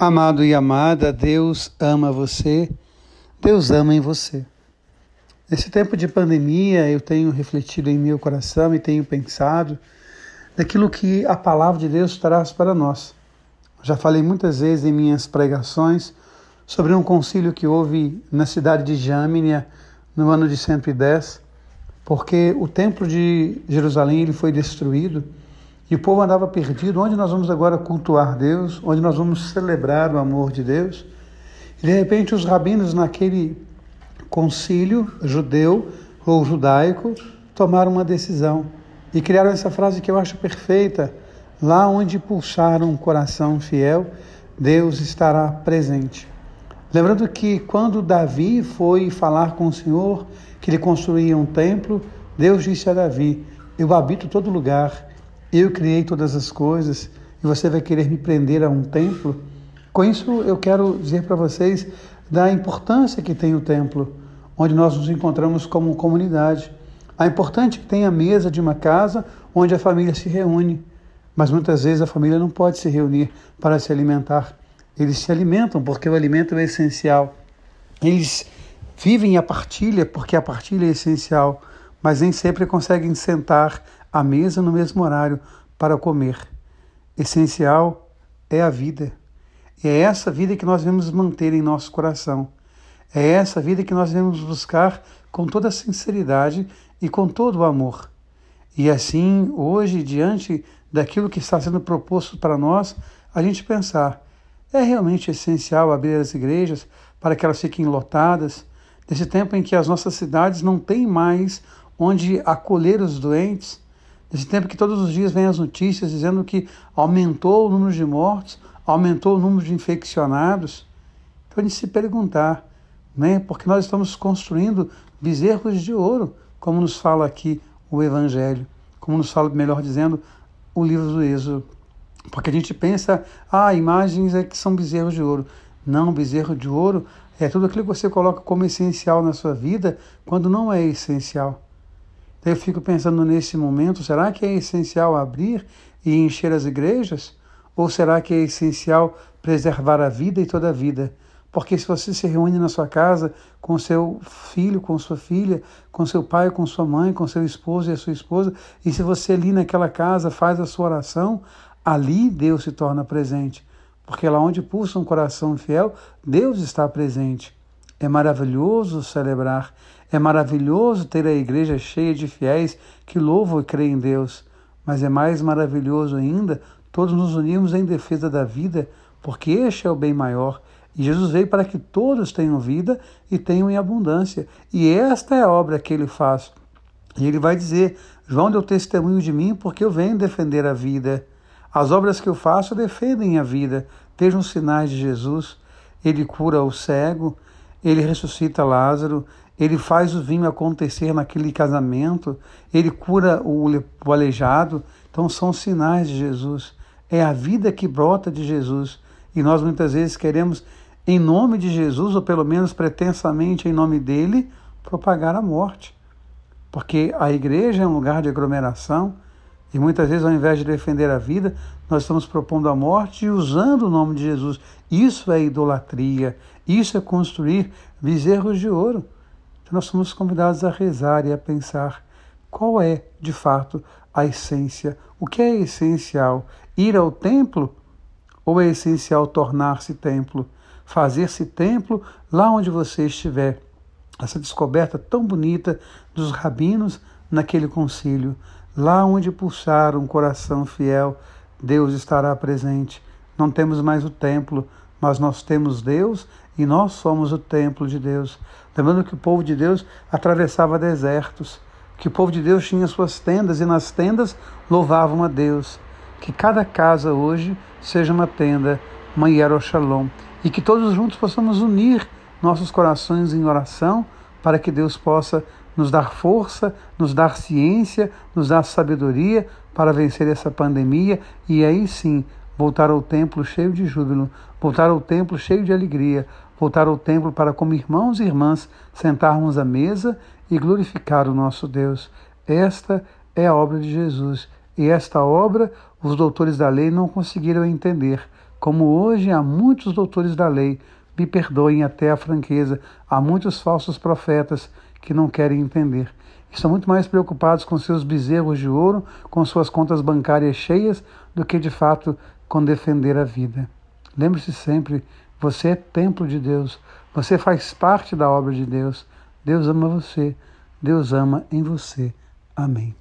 Amado e amada, Deus ama você, Deus ama em você. Nesse tempo de pandemia, eu tenho refletido em meu coração e tenho pensado naquilo que a palavra de Deus traz para nós. Já falei muitas vezes em minhas pregações sobre um concílio que houve na cidade de Jâmnia no ano de 110, porque o templo de Jerusalém ele foi destruído e o povo andava perdido. Onde nós vamos agora cultuar Deus? Onde nós vamos celebrar o amor de Deus? E de repente os rabinos naquele concílio judeu ou judaico tomaram uma decisão e criaram essa frase que eu acho perfeita: lá onde pulsar um coração fiel, Deus estará presente. Lembrando que quando Davi foi falar com o Senhor que ele construía um templo, Deus disse a Davi: Eu habito todo lugar eu criei todas as coisas e você vai querer me prender a um templo? Com isso, eu quero dizer para vocês da importância que tem o templo, onde nós nos encontramos como comunidade. A importante que tem a mesa de uma casa onde a família se reúne, mas muitas vezes a família não pode se reunir para se alimentar. Eles se alimentam porque o alimento é essencial. Eles vivem a partilha porque a partilha é essencial, mas nem sempre conseguem sentar à mesa no mesmo horário para comer. Essencial é a vida. E é essa vida que nós devemos manter em nosso coração. É essa vida que nós devemos buscar com toda a sinceridade e com todo o amor. E assim, hoje, diante daquilo que está sendo proposto para nós, a gente pensar: é realmente essencial abrir as igrejas para que elas fiquem lotadas, nesse tempo em que as nossas cidades não têm mais onde acolher os doentes, Nesse tempo que todos os dias vem as notícias dizendo que aumentou o número de mortos, aumentou o número de infeccionados. Então a gente se perguntar, né? Porque nós estamos construindo bezerros de ouro, como nos fala aqui o Evangelho, como nos fala, melhor dizendo, o livro do Êxodo. Porque a gente pensa, ah, imagens é que são bezerros de ouro. Não, bezerro de ouro é tudo aquilo que você coloca como essencial na sua vida, quando não é essencial. Eu fico pensando nesse momento: será que é essencial abrir e encher as igrejas? Ou será que é essencial preservar a vida e toda a vida? Porque se você se reúne na sua casa com seu filho, com sua filha, com seu pai, com sua mãe, com seu esposo e a sua esposa, e se você ali naquela casa faz a sua oração, ali Deus se torna presente. Porque lá onde pulsa um coração fiel, Deus está presente. É maravilhoso celebrar, é maravilhoso ter a igreja cheia de fiéis que louvam e creem em Deus, mas é mais maravilhoso ainda todos nos unirmos em defesa da vida, porque este é o bem maior. E Jesus veio para que todos tenham vida e tenham em abundância. E esta é a obra que ele faz. E ele vai dizer: João deu testemunho de mim porque eu venho defender a vida. As obras que eu faço defendem a vida. Vejam os sinais de Jesus. Ele cura o cego, ele ressuscita Lázaro, ele faz o vinho acontecer naquele casamento, ele cura o, aleijado. Então são sinais de Jesus. É a vida que brota de Jesus. E nós muitas vezes queremos, em nome de Jesus, ou pelo menos pretensamente em nome dele, propagar a morte. Porque a igreja é um lugar de aglomeração e muitas vezes, ao invés de defender a vida, nós estamos propondo a morte e usando o nome de Jesus. Isso é idolatria, isso é construir bezerros de ouro. Então, nós somos convidados a rezar e a pensar qual é, de fato, a essência. O que é essencial? Ir ao templo ou é essencial tornar-se templo? Fazer-se templo lá onde você estiver. Essa descoberta tão bonita dos rabinos naquele concílio. Lá onde pulsar um coração fiel, Deus estará presente. Não temos mais o templo, mas nós temos Deus e nós somos o templo de Deus. Lembrando que o povo de Deus atravessava desertos, que o povo de Deus tinha suas tendas e nas tendas louvavam a Deus. Que cada casa hoje seja uma tenda, uma Yerushalom, e que todos juntos possamos unir nossos corações em oração para que Deus possa nos dar força, nos dar ciência, nos dar sabedoria para vencer essa pandemia e aí sim voltar ao templo cheio de júbilo, voltar ao templo cheio de alegria, voltar ao templo para, como irmãos e irmãs, sentarmos à mesa e glorificar o nosso Deus. Esta é a obra de Jesus. E esta obra os doutores da lei não conseguiram entender. como hoje há muitos doutores da lei, me perdoem até a franqueza, há muitos falsos profetas que não querem entender. Estão muito mais preocupados com seus bezerros de ouro, com suas contas bancárias cheias, do que de fato com defender a vida. Lembre-se sempre: você é templo de Deus, você faz parte da obra de Deus. Deus ama você, Deus ama em você. Amém.